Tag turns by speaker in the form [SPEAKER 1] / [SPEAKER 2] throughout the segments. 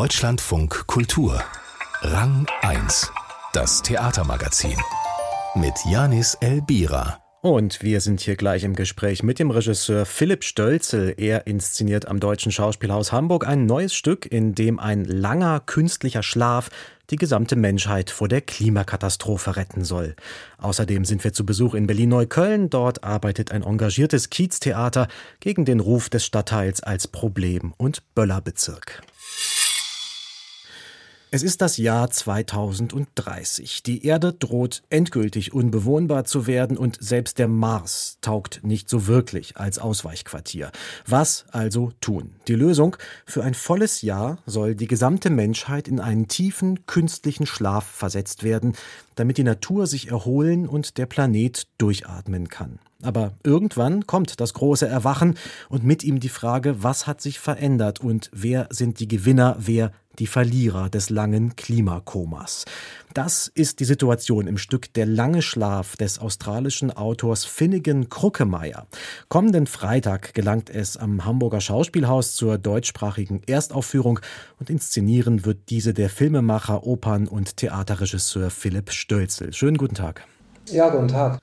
[SPEAKER 1] Deutschlandfunk Kultur. Rang 1. Das Theatermagazin. Mit Janis Elbira.
[SPEAKER 2] Und wir sind hier gleich im Gespräch mit dem Regisseur Philipp Stölzel. Er inszeniert am Deutschen Schauspielhaus Hamburg ein neues Stück, in dem ein langer künstlicher Schlaf die gesamte Menschheit vor der Klimakatastrophe retten soll. Außerdem sind wir zu Besuch in Berlin-Neukölln. Dort arbeitet ein engagiertes Kieztheater gegen den Ruf des Stadtteils als Problem- und Böllerbezirk. Es ist das Jahr 2030. Die Erde droht endgültig unbewohnbar zu werden und selbst der Mars taugt nicht so wirklich als Ausweichquartier. Was also tun? Die Lösung? Für ein volles Jahr soll die gesamte Menschheit in einen tiefen künstlichen Schlaf versetzt werden, damit die Natur sich erholen und der Planet durchatmen kann. Aber irgendwann kommt das große Erwachen und mit ihm die Frage, was hat sich verändert und wer sind die Gewinner, wer die Verlierer des langen Klimakomas. Das ist die Situation im Stück Der lange Schlaf des australischen Autors Finnegan Kruckemeyer. Kommenden Freitag gelangt es am Hamburger Schauspielhaus zur deutschsprachigen Erstaufführung und inszenieren wird diese der Filmemacher, Opern- und Theaterregisseur Philipp Stölzel. Schönen guten Tag.
[SPEAKER 3] Ja, guten Tag.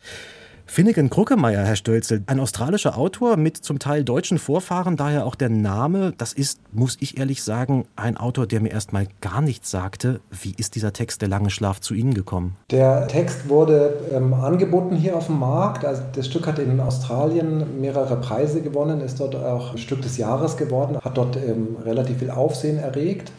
[SPEAKER 2] Finnegan Kruckemeyer, Herr Stölzel, ein australischer Autor mit zum Teil deutschen Vorfahren, daher auch der Name. Das ist, muss ich ehrlich sagen, ein Autor, der mir erstmal gar nichts sagte. Wie ist dieser Text, der lange Schlaf, zu Ihnen gekommen?
[SPEAKER 3] Der Text wurde ähm, angeboten hier auf dem Markt. Also das Stück hat in Australien mehrere Preise gewonnen, ist dort auch Stück des Jahres geworden, hat dort ähm, relativ viel Aufsehen erregt.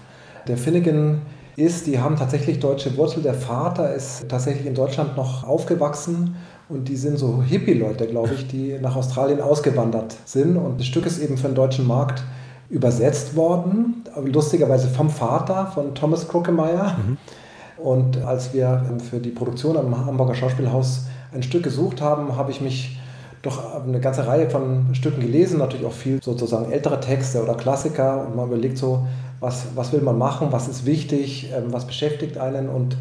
[SPEAKER 3] Der Finnegan ist, die haben tatsächlich deutsche Wurzel. Der Vater ist tatsächlich in Deutschland noch aufgewachsen und die sind so Hippie-Leute, glaube ich, die nach Australien ausgewandert sind. Und das Stück ist eben für den deutschen Markt übersetzt worden, lustigerweise vom Vater von Thomas Kruckemeyer. Mhm. Und als wir für die Produktion am Hamburger Schauspielhaus ein Stück gesucht haben, habe ich mich doch eine ganze Reihe von Stücken gelesen, natürlich auch viel sozusagen ältere Texte oder Klassiker und man überlegt so, was, was will man machen, was ist wichtig, ähm, was beschäftigt einen und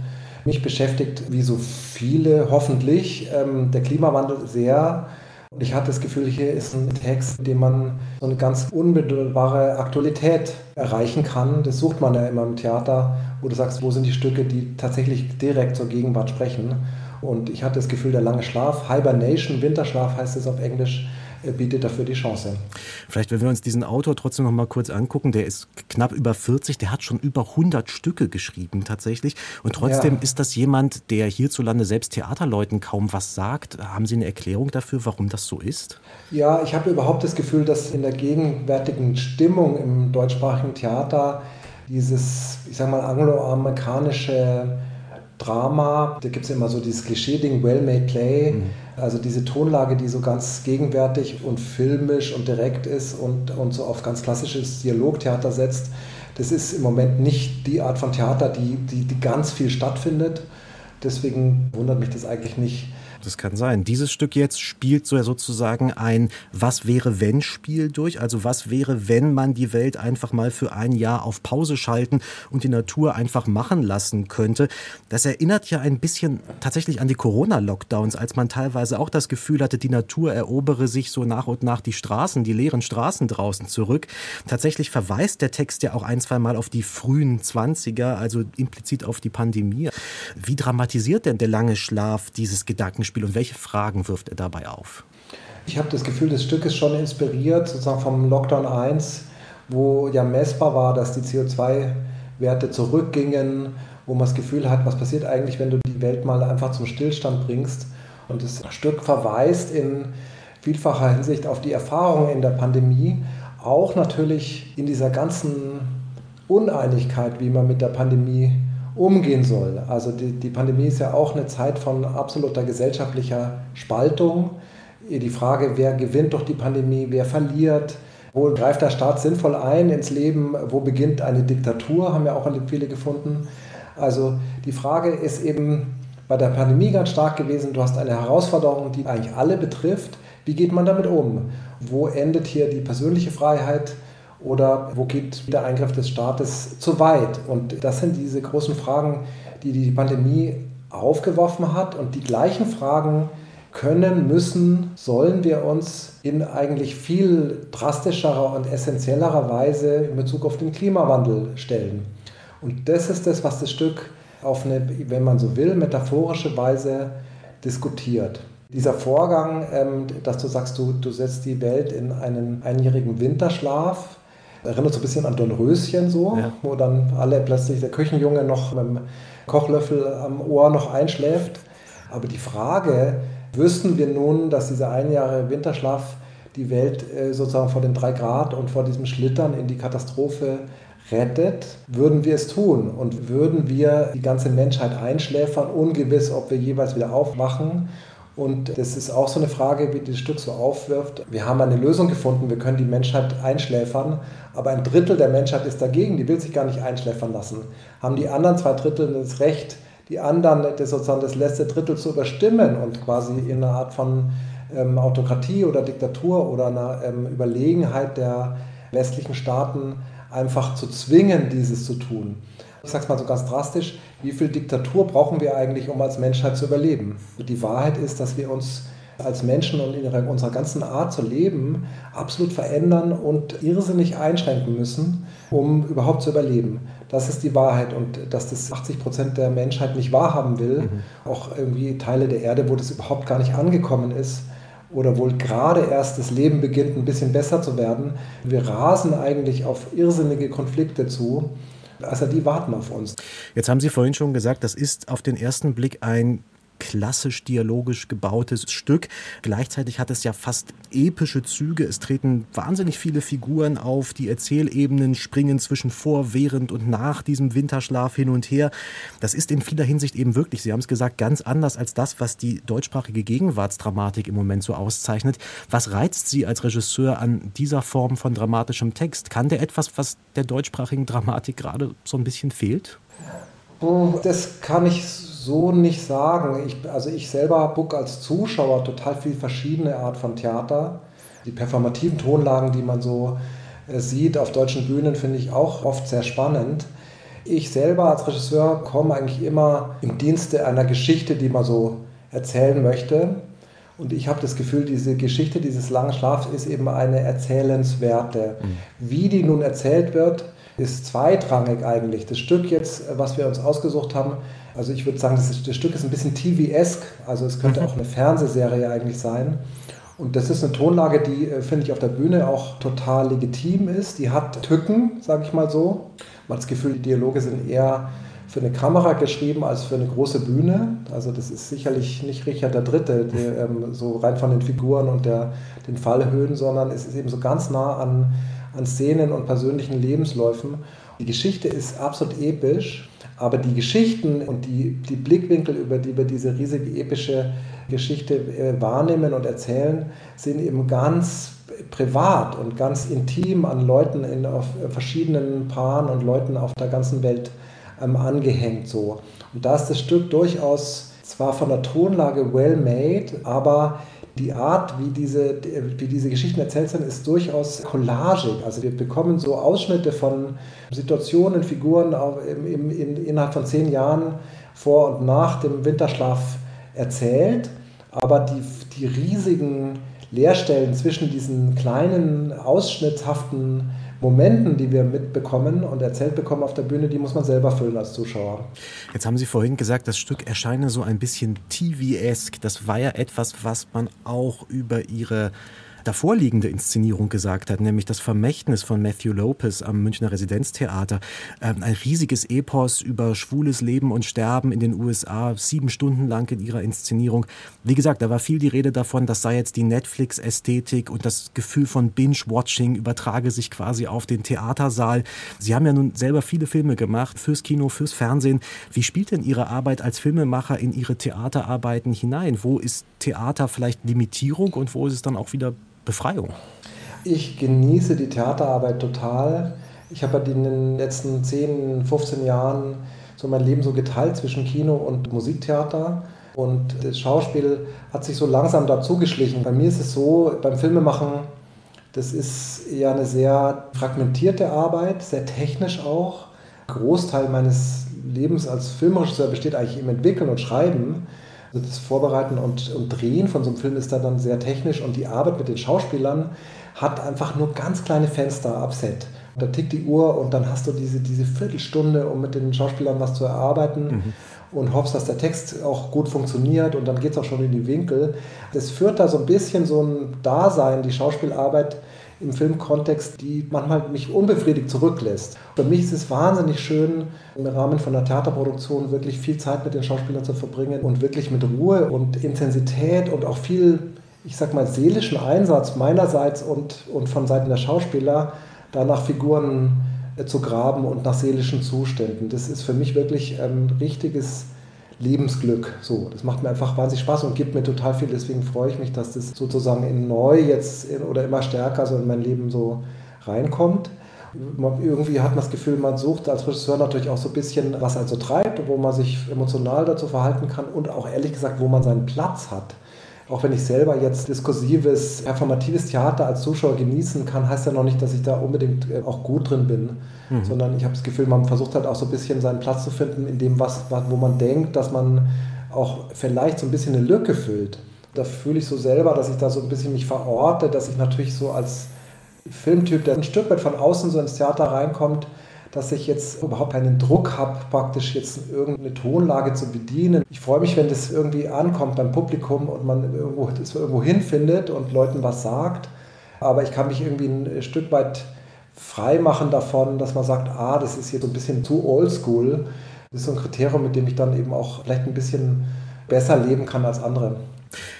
[SPEAKER 3] mich beschäftigt, wie so viele hoffentlich, ähm, der Klimawandel sehr. Und ich hatte das Gefühl, hier ist ein Text, in dem man so eine ganz unmittelbare Aktualität erreichen kann. Das sucht man ja immer im Theater, wo du sagst, wo sind die Stücke, die tatsächlich direkt zur Gegenwart sprechen. Und ich hatte das Gefühl, der lange Schlaf, Hibernation, Winterschlaf heißt es auf Englisch, bietet dafür die Chance.
[SPEAKER 2] Vielleicht, wenn wir uns diesen Autor trotzdem noch mal kurz angucken, der ist knapp über 40, der hat schon über 100 Stücke geschrieben tatsächlich. Und trotzdem ja. ist das jemand, der hierzulande selbst Theaterleuten kaum was sagt. Haben Sie eine Erklärung dafür, warum das so ist?
[SPEAKER 3] Ja, ich habe überhaupt das Gefühl, dass in der gegenwärtigen Stimmung im deutschsprachigen Theater dieses, ich sag mal, angloamerikanische Drama, da gibt es immer so dieses Klischee-Ding, well-made play, mhm. also diese Tonlage, die so ganz gegenwärtig und filmisch und direkt ist und, und so auf ganz klassisches Dialogtheater setzt. Das ist im Moment nicht die Art von Theater, die, die, die ganz viel stattfindet. Deswegen wundert mich das eigentlich nicht,
[SPEAKER 2] das kann sein. Dieses Stück jetzt spielt so sozusagen ein Was wäre wenn Spiel durch. Also was wäre, wenn man die Welt einfach mal für ein Jahr auf Pause schalten und die Natur einfach machen lassen könnte. Das erinnert ja ein bisschen tatsächlich an die Corona-Lockdowns, als man teilweise auch das Gefühl hatte, die Natur erobere sich so nach und nach die Straßen, die leeren Straßen draußen zurück. Tatsächlich verweist der Text ja auch ein, zwei Mal auf die frühen Zwanziger, also implizit auf die Pandemie. Wie dramatisiert denn der lange Schlaf dieses Gedanken Gedankenspiel und welche Fragen wirft er dabei auf?
[SPEAKER 3] Ich habe das Gefühl, das Stück ist schon inspiriert sozusagen vom Lockdown 1, wo ja messbar war, dass die CO2-Werte zurückgingen, wo man das Gefühl hat, was passiert eigentlich, wenn du die Welt mal einfach zum Stillstand bringst. Und das Stück verweist in vielfacher Hinsicht auf die Erfahrungen in der Pandemie, auch natürlich in dieser ganzen Uneinigkeit, wie man mit der Pandemie umgehen soll. Also die, die Pandemie ist ja auch eine Zeit von absoluter gesellschaftlicher Spaltung. Die Frage, wer gewinnt durch die Pandemie, wer verliert, wo greift der Staat sinnvoll ein ins Leben, wo beginnt eine Diktatur, haben ja auch viele gefunden. Also die Frage ist eben bei der Pandemie ganz stark gewesen, du hast eine Herausforderung, die eigentlich alle betrifft. Wie geht man damit um? Wo endet hier die persönliche Freiheit? Oder wo geht der Eingriff des Staates zu weit? Und das sind diese großen Fragen, die die Pandemie aufgeworfen hat und die gleichen Fragen können, müssen, sollen wir uns in eigentlich viel drastischerer und essentiellerer Weise in Bezug auf den Klimawandel stellen. Und das ist das, was das Stück auf eine, wenn man so will, metaphorische Weise diskutiert. Dieser Vorgang, ähm, dass du sagst, du, du setzt die Welt in einen einjährigen Winterschlaf, erinnert so ein bisschen an Dornröschen so, ja. wo dann alle plötzlich der Küchenjunge noch mit dem Kochlöffel am Ohr noch einschläft. Aber die Frage, wüssten wir nun, dass dieser einjährige Winterschlaf die Welt äh, sozusagen vor den drei Grad und vor diesem Schlittern in die Katastrophe rettet, würden wir es tun und würden wir die ganze Menschheit einschläfern, ungewiss, ob wir jeweils wieder aufwachen. Und das ist auch so eine Frage, wie das Stück so aufwirft. Wir haben eine Lösung gefunden, wir können die Menschheit einschläfern, aber ein Drittel der Menschheit ist dagegen, die will sich gar nicht einschläfern lassen. Haben die anderen zwei Drittel das Recht, die anderen das sozusagen das letzte Drittel zu überstimmen und quasi in einer Art von ähm, Autokratie oder Diktatur oder einer ähm, Überlegenheit der westlichen Staaten einfach zu zwingen, dieses zu tun. Ich sage es mal so ganz drastisch, wie viel Diktatur brauchen wir eigentlich, um als Menschheit zu überleben? Die Wahrheit ist, dass wir uns als Menschen und in unserer ganzen Art zu leben absolut verändern und irrsinnig einschränken müssen, um überhaupt zu überleben. Das ist die Wahrheit und dass das 80 Prozent der Menschheit nicht wahrhaben will, mhm. auch irgendwie Teile der Erde, wo das überhaupt gar nicht angekommen ist, oder wohl gerade erst das Leben beginnt ein bisschen besser zu werden. Wir rasen eigentlich auf irrsinnige Konflikte zu. Also die warten auf uns.
[SPEAKER 2] Jetzt haben Sie vorhin schon gesagt, das ist auf den ersten Blick ein klassisch dialogisch gebautes Stück. Gleichzeitig hat es ja fast epische Züge. Es treten wahnsinnig viele Figuren auf. Die Erzählebenen springen zwischen vor, während und nach diesem Winterschlaf hin und her. Das ist in vieler Hinsicht eben wirklich, Sie haben es gesagt, ganz anders als das, was die deutschsprachige Gegenwartsdramatik im Moment so auszeichnet. Was reizt Sie als Regisseur an dieser Form von dramatischem Text? Kann der etwas, was der deutschsprachigen Dramatik gerade so ein bisschen fehlt?
[SPEAKER 3] Das kann ich so nicht sagen. Ich, also ich selber gucke als Zuschauer total viel verschiedene Art von Theater. Die performativen Tonlagen, die man so äh, sieht auf deutschen Bühnen, finde ich auch oft sehr spannend. Ich selber als Regisseur komme eigentlich immer im Dienste einer Geschichte, die man so erzählen möchte. Und ich habe das Gefühl, diese Geschichte dieses langen Schlafs ist eben eine erzählenswerte. Mhm. Wie die nun erzählt wird, ist zweitrangig eigentlich. Das Stück jetzt, was wir uns ausgesucht haben, also ich würde sagen, das, ist, das Stück ist ein bisschen TV-esk, also es könnte mhm. auch eine Fernsehserie eigentlich sein. Und das ist eine Tonlage, die, äh, finde ich, auf der Bühne auch total legitim ist. Die hat Tücken, sage ich mal so. Man hat das Gefühl, die Dialoge sind eher für eine Kamera geschrieben als für eine große Bühne. Also das ist sicherlich nicht Richard III., der, ähm, so rein von den Figuren und der, den Fallhöhen, sondern es ist eben so ganz nah an, an Szenen und persönlichen Lebensläufen. Die Geschichte ist absolut episch aber die Geschichten und die, die Blickwinkel, über die wir diese riesige epische Geschichte äh, wahrnehmen und erzählen, sind eben ganz privat und ganz intim an Leuten in auf verschiedenen Paaren und Leuten auf der ganzen Welt ähm, angehängt. So. Und da ist das Stück durchaus zwar von der Tonlage well made, aber die Art, wie diese, wie diese Geschichten erzählt sind, ist durchaus collagig. Also wir bekommen so Ausschnitte von Situationen, Figuren im, in, innerhalb von zehn Jahren vor und nach dem Winterschlaf erzählt. Aber die, die riesigen Leerstellen zwischen diesen kleinen, ausschnittshaften Momenten, die wir mitbekommen und erzählt bekommen auf der Bühne, die muss man selber füllen als Zuschauer.
[SPEAKER 2] Jetzt haben Sie vorhin gesagt, das Stück erscheine so ein bisschen TV-esk. Das war ja etwas, was man auch über Ihre davorliegende Inszenierung gesagt hat, nämlich das Vermächtnis von Matthew Lopez am Münchner Residenztheater. Ähm, ein riesiges Epos über schwules Leben und Sterben in den USA, sieben Stunden lang in ihrer Inszenierung. Wie gesagt, da war viel die Rede davon, das sei jetzt die Netflix-Ästhetik und das Gefühl von Binge-Watching übertrage sich quasi auf den Theatersaal. Sie haben ja nun selber viele Filme gemacht, fürs Kino, fürs Fernsehen. Wie spielt denn Ihre Arbeit als Filmemacher in Ihre Theaterarbeiten hinein? Wo ist Theater vielleicht Limitierung und wo ist es dann auch wieder Befreiung?
[SPEAKER 3] Ich genieße die Theaterarbeit total. Ich habe in den letzten 10, 15 Jahren so mein Leben so geteilt zwischen Kino und Musiktheater. Und das Schauspiel hat sich so langsam dazu geschlichen. Bei mir ist es so, beim Filmemachen, das ist eher eine sehr fragmentierte Arbeit, sehr technisch auch. Großteil meines Lebens als Filmregisseur besteht eigentlich im Entwickeln und Schreiben. Also das Vorbereiten und, und Drehen von so einem Film ist da dann sehr technisch und die Arbeit mit den Schauspielern hat einfach nur ganz kleine Fenster ab Set. Da tickt die Uhr und dann hast du diese, diese Viertelstunde, um mit den Schauspielern was zu erarbeiten. Mhm und hoffst, dass der Text auch gut funktioniert und dann geht es auch schon in die Winkel. Das führt da so ein bisschen so ein Dasein, die Schauspielarbeit im Filmkontext, die manchmal mich unbefriedigt zurücklässt. Für mich ist es wahnsinnig schön, im Rahmen von einer Theaterproduktion wirklich viel Zeit mit den Schauspielern zu verbringen und wirklich mit Ruhe und Intensität und auch viel, ich sag mal, seelischen Einsatz meinerseits und, und von Seiten der Schauspieler danach Figuren äh, zu graben und nach seelischen Zuständen. Das ist für mich wirklich ein richtiges Lebensglück. So, das macht mir einfach wahnsinnig Spaß und gibt mir total viel. Deswegen freue ich mich, dass das sozusagen in neu jetzt in, oder immer stärker so in mein Leben so reinkommt. Irgendwie hat man das Gefühl, man sucht als Regisseur natürlich auch so ein bisschen, was also treibt, wo man sich emotional dazu verhalten kann und auch ehrlich gesagt, wo man seinen Platz hat. Auch wenn ich selber jetzt diskursives, performatives Theater als Zuschauer genießen kann, heißt ja noch nicht, dass ich da unbedingt äh, auch gut drin bin. Mhm. Sondern ich habe das Gefühl, man versucht halt auch so ein bisschen seinen Platz zu finden, in dem, was, wo man denkt, dass man auch vielleicht so ein bisschen eine Lücke füllt. Da fühle ich so selber, dass ich da so ein bisschen mich verorte, dass ich natürlich so als Filmtyp, der ein Stück weit von außen so ins Theater reinkommt, dass ich jetzt überhaupt keinen Druck habe, praktisch jetzt irgendeine Tonlage zu bedienen. Ich freue mich, wenn das irgendwie ankommt beim Publikum und man irgendwo, das irgendwo hinfindet und Leuten was sagt. Aber ich kann mich irgendwie ein Stück weit frei machen davon, dass man sagt, ah, das ist jetzt so ein bisschen zu oldschool. Das ist so ein Kriterium, mit dem ich dann eben auch vielleicht ein bisschen besser leben kann als andere.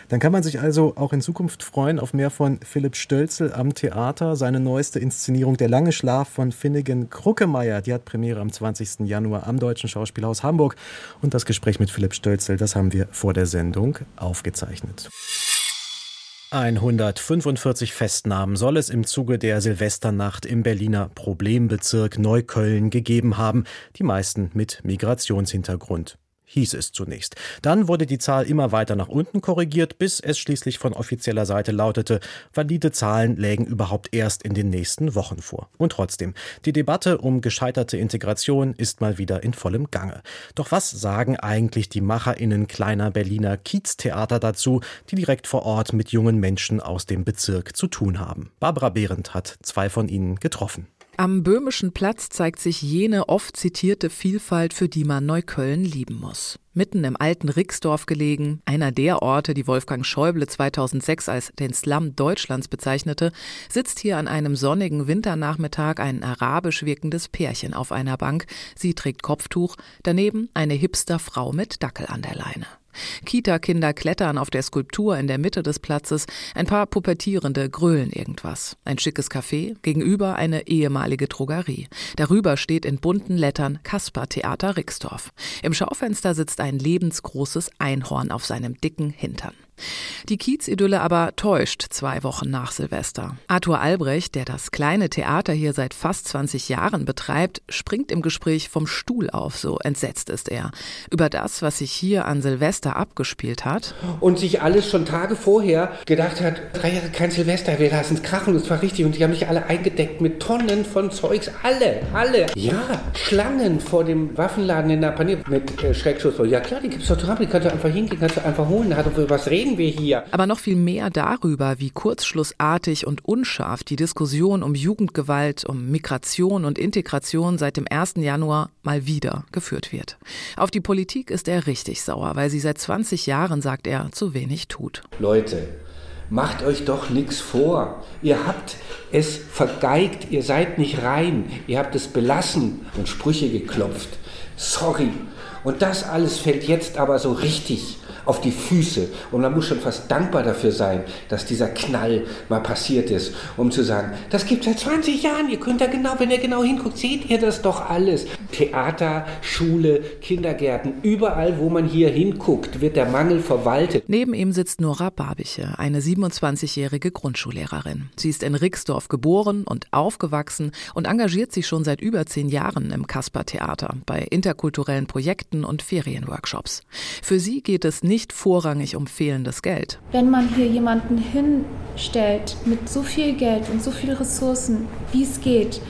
[SPEAKER 2] Dann kann man sich also auch in Zukunft freuen auf mehr von Philipp Stölzel am Theater. Seine neueste Inszenierung Der lange Schlaf von Finnegan Kruckemeyer, die hat Premiere am 20. Januar am Deutschen Schauspielhaus Hamburg. Und das Gespräch mit Philipp Stölzel, das haben wir vor der Sendung aufgezeichnet. 145 Festnahmen soll es im Zuge der Silvesternacht im Berliner Problembezirk Neukölln gegeben haben, die meisten mit Migrationshintergrund hieß es zunächst. Dann wurde die Zahl immer weiter nach unten korrigiert, bis es schließlich von offizieller Seite lautete, valide Zahlen lägen überhaupt erst in den nächsten Wochen vor. Und trotzdem, die Debatte um gescheiterte Integration ist mal wieder in vollem Gange. Doch was sagen eigentlich die MacherInnen kleiner Berliner Kieztheater dazu, die direkt vor Ort mit jungen Menschen aus dem Bezirk zu tun haben? Barbara Behrendt hat zwei von ihnen getroffen.
[SPEAKER 4] Am Böhmischen Platz zeigt sich jene oft zitierte Vielfalt, für die man Neukölln lieben muss. Mitten im alten Rixdorf gelegen, einer der Orte, die Wolfgang Schäuble 2006 als den Slum Deutschlands bezeichnete, sitzt hier an einem sonnigen Winternachmittag ein arabisch wirkendes Pärchen auf einer Bank. Sie trägt Kopftuch, daneben eine Hipster-Frau mit Dackel an der Leine. Kita-Kinder klettern auf der Skulptur in der Mitte des Platzes, ein paar Pubertierende grölen irgendwas. Ein schickes Café, gegenüber eine ehemalige Drogerie. Darüber steht in bunten Lettern Kasper Theater Rixdorf. Im Schaufenster sitzt ein lebensgroßes Einhorn auf seinem dicken Hintern. Die Kiezidylle aber täuscht zwei Wochen nach Silvester. Arthur Albrecht, der das kleine Theater hier seit fast 20 Jahren betreibt, springt im Gespräch vom Stuhl auf, so entsetzt ist er. Über das, was sich hier an Silvester abgespielt hat.
[SPEAKER 5] Und sich alles schon Tage vorher gedacht hat, drei Jahre kein Silvester, wir lassen es krachen, das war richtig. Und die haben mich alle eingedeckt mit Tonnen von Zeugs, alle, alle. Ja, Schlangen vor dem Waffenladen in der Panier mit äh, Schreckschuss. Ja klar, die gibt es doch dran, die kannst du einfach hingehen, kannst du einfach holen, da hat doch was reden reden wir hier?
[SPEAKER 4] Aber noch viel mehr darüber, wie kurzschlussartig und unscharf die Diskussion um Jugendgewalt, um Migration und Integration seit dem 1. Januar mal wieder geführt wird. Auf die Politik ist er richtig sauer, weil sie seit 20 Jahren, sagt er, zu wenig tut.
[SPEAKER 5] Leute, macht euch doch nichts vor. Ihr habt es vergeigt, ihr seid nicht rein, ihr habt es belassen und Sprüche geklopft. Sorry. Und das alles fällt jetzt aber so richtig auf die Füße. Und man muss schon fast dankbar dafür sein, dass dieser Knall mal passiert ist, um zu sagen, das gibt es seit 20 Jahren, ihr könnt da genau, wenn ihr genau hinguckt, seht ihr das doch alles. Theater, Schule, Kindergärten, überall, wo man hier hinguckt, wird der Mangel verwaltet.
[SPEAKER 4] Neben ihm sitzt Nora Barbiche, eine 27-jährige Grundschullehrerin. Sie ist in Rixdorf geboren und aufgewachsen und engagiert sich schon seit über zehn Jahren im Kasper-Theater bei interkulturellen Projekten und Ferienworkshops. Für sie geht es nicht nicht vorrangig um fehlendes Geld.
[SPEAKER 6] Wenn man hier jemanden hinstellt mit so viel Geld und so viel Ressourcen, wie es geht,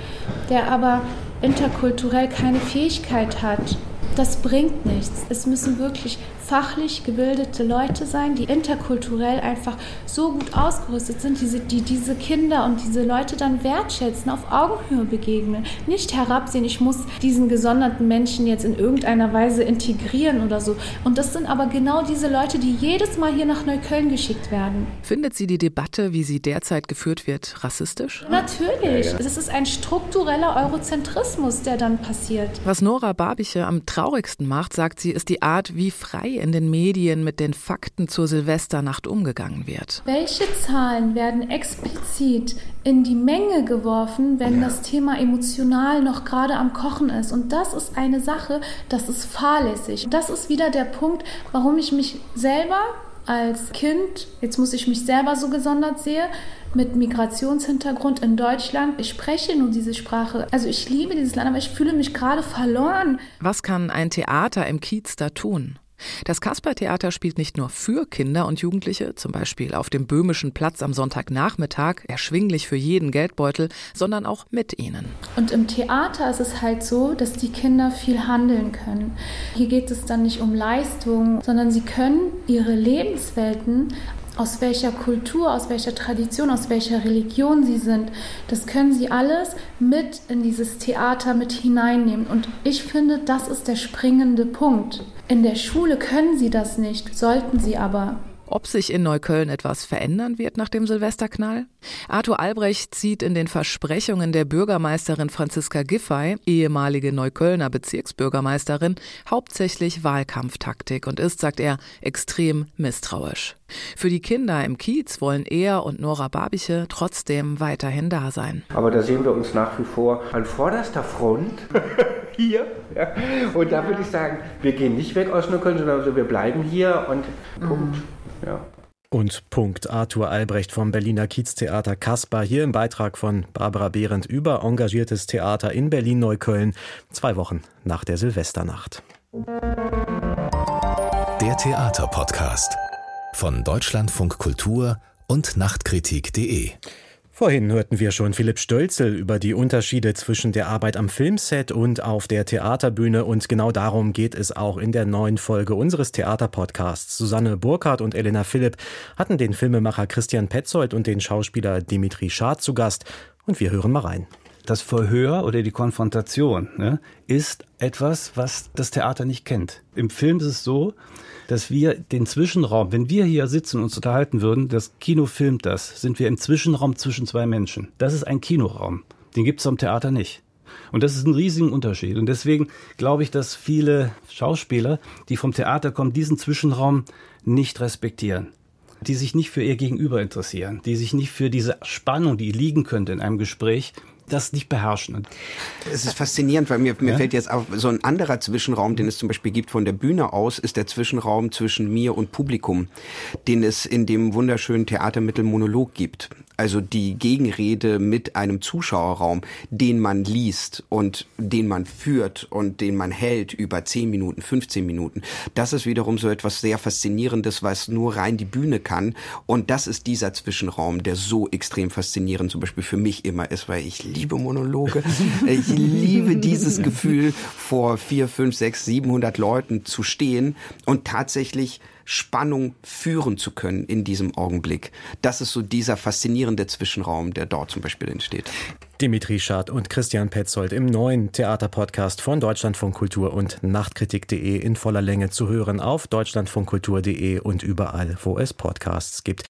[SPEAKER 6] der aber interkulturell keine Fähigkeit hat, das bringt nichts. Es müssen wirklich fachlich gebildete Leute sein, die interkulturell einfach so gut ausgerüstet sind, diese, die diese Kinder und diese Leute dann wertschätzen, auf Augenhöhe begegnen, nicht herabsehen, ich muss diesen gesonderten Menschen jetzt in irgendeiner Weise integrieren oder so. Und das sind aber genau diese Leute, die jedes Mal hier nach Neukölln geschickt werden.
[SPEAKER 4] Findet sie die Debatte, wie sie derzeit geführt wird, rassistisch?
[SPEAKER 6] Natürlich. Ja, ja. Es ist ein struktureller Eurozentrismus, der dann passiert.
[SPEAKER 4] Was Nora Barbiche am traurigsten macht, sagt sie, ist die Art, wie frei in den Medien mit den Fakten zur Silvesternacht umgegangen wird.
[SPEAKER 6] Welche Zahlen werden explizit in die Menge geworfen, wenn ja. das Thema emotional noch gerade am Kochen ist? Und das ist eine Sache, das ist fahrlässig. Das ist wieder der Punkt, warum ich mich selber als Kind, jetzt muss ich mich selber so gesondert sehen, mit Migrationshintergrund in Deutschland. Ich spreche nur diese Sprache. Also ich liebe dieses Land, aber ich fühle mich gerade verloren.
[SPEAKER 4] Was kann ein Theater im Kiez da tun? Das Kaspertheater spielt nicht nur für Kinder und Jugendliche, zum Beispiel auf dem Böhmischen Platz am Sonntagnachmittag, erschwinglich für jeden Geldbeutel, sondern auch mit ihnen.
[SPEAKER 6] Und im Theater ist es halt so, dass die Kinder viel handeln können. Hier geht es dann nicht um Leistung, sondern sie können ihre Lebenswelten aus welcher Kultur, aus welcher Tradition, aus welcher Religion sie sind. Das können sie alles mit in dieses Theater mit hineinnehmen. Und ich finde, das ist der springende Punkt. In der Schule können sie das nicht, sollten sie aber.
[SPEAKER 4] Ob sich in Neukölln etwas verändern wird nach dem Silvesterknall? Arthur Albrecht sieht in den Versprechungen der Bürgermeisterin Franziska Giffey, ehemalige Neuköllner Bezirksbürgermeisterin, hauptsächlich Wahlkampftaktik und ist, sagt er, extrem misstrauisch. Für die Kinder im Kiez wollen er und Nora Babiche trotzdem weiterhin da sein.
[SPEAKER 5] Aber da sehen wir uns nach wie vor an vorderster Front. hier. Ja. Und da würde ich sagen, wir gehen nicht weg aus Neukölln, sondern also wir bleiben hier und Punkt. Ja.
[SPEAKER 2] Und Punkt. Arthur Albrecht vom Berliner Kieztheater Kaspar hier im Beitrag von Barbara Behrendt über engagiertes Theater in Berlin-Neukölln, zwei Wochen nach der Silvesternacht.
[SPEAKER 1] Der Theaterpodcast von Deutschlandfunk Kultur und Nachtkritik.de
[SPEAKER 2] Vorhin hörten wir schon Philipp Stölzel über die Unterschiede zwischen der Arbeit am Filmset und auf der Theaterbühne und genau darum geht es auch in der neuen Folge unseres Theaterpodcasts. Susanne Burkhardt und Elena Philipp hatten den Filmemacher Christian Petzold und den Schauspieler Dimitri Schad zu Gast und wir hören mal rein.
[SPEAKER 7] Das Verhör oder die Konfrontation ne, ist etwas, was das Theater nicht kennt. Im Film ist es so, dass wir den Zwischenraum, wenn wir hier sitzen und uns unterhalten würden, das Kino filmt das, sind wir im Zwischenraum zwischen zwei Menschen. Das ist ein Kinoraum. Den gibt es am Theater nicht. Und das ist ein riesiger Unterschied. Und deswegen glaube ich, dass viele Schauspieler, die vom Theater kommen, diesen Zwischenraum nicht respektieren. Die sich nicht für ihr Gegenüber interessieren, die sich nicht für diese Spannung, die liegen könnte in einem Gespräch, das nicht beherrschen.
[SPEAKER 8] Es ist faszinierend, weil mir, mir ja? fällt jetzt auf, so ein anderer Zwischenraum, den es zum Beispiel gibt von der Bühne aus, ist der Zwischenraum zwischen mir und Publikum, den es in dem wunderschönen Theatermittel Monolog gibt also die Gegenrede mit einem Zuschauerraum, den man liest und den man führt und den man hält über 10 Minuten, 15 Minuten. Das ist wiederum so etwas sehr Faszinierendes, was nur rein die Bühne kann. Und das ist dieser Zwischenraum, der so extrem faszinierend zum Beispiel für mich immer ist, weil ich liebe Monologe. Ich liebe dieses Gefühl, vor vier, fünf, sechs, 700 Leuten zu stehen und tatsächlich Spannung führen zu können in diesem Augenblick. Das ist so dieser faszinierende Zwischenraum, der dort zum Beispiel entsteht.
[SPEAKER 2] Dimitri Schad und Christian Petzold im neuen Theaterpodcast von Deutschlandfunk Kultur und Nachtkritik.de in voller Länge zu hören auf deutschlandfunkkultur.de und überall, wo es Podcasts gibt.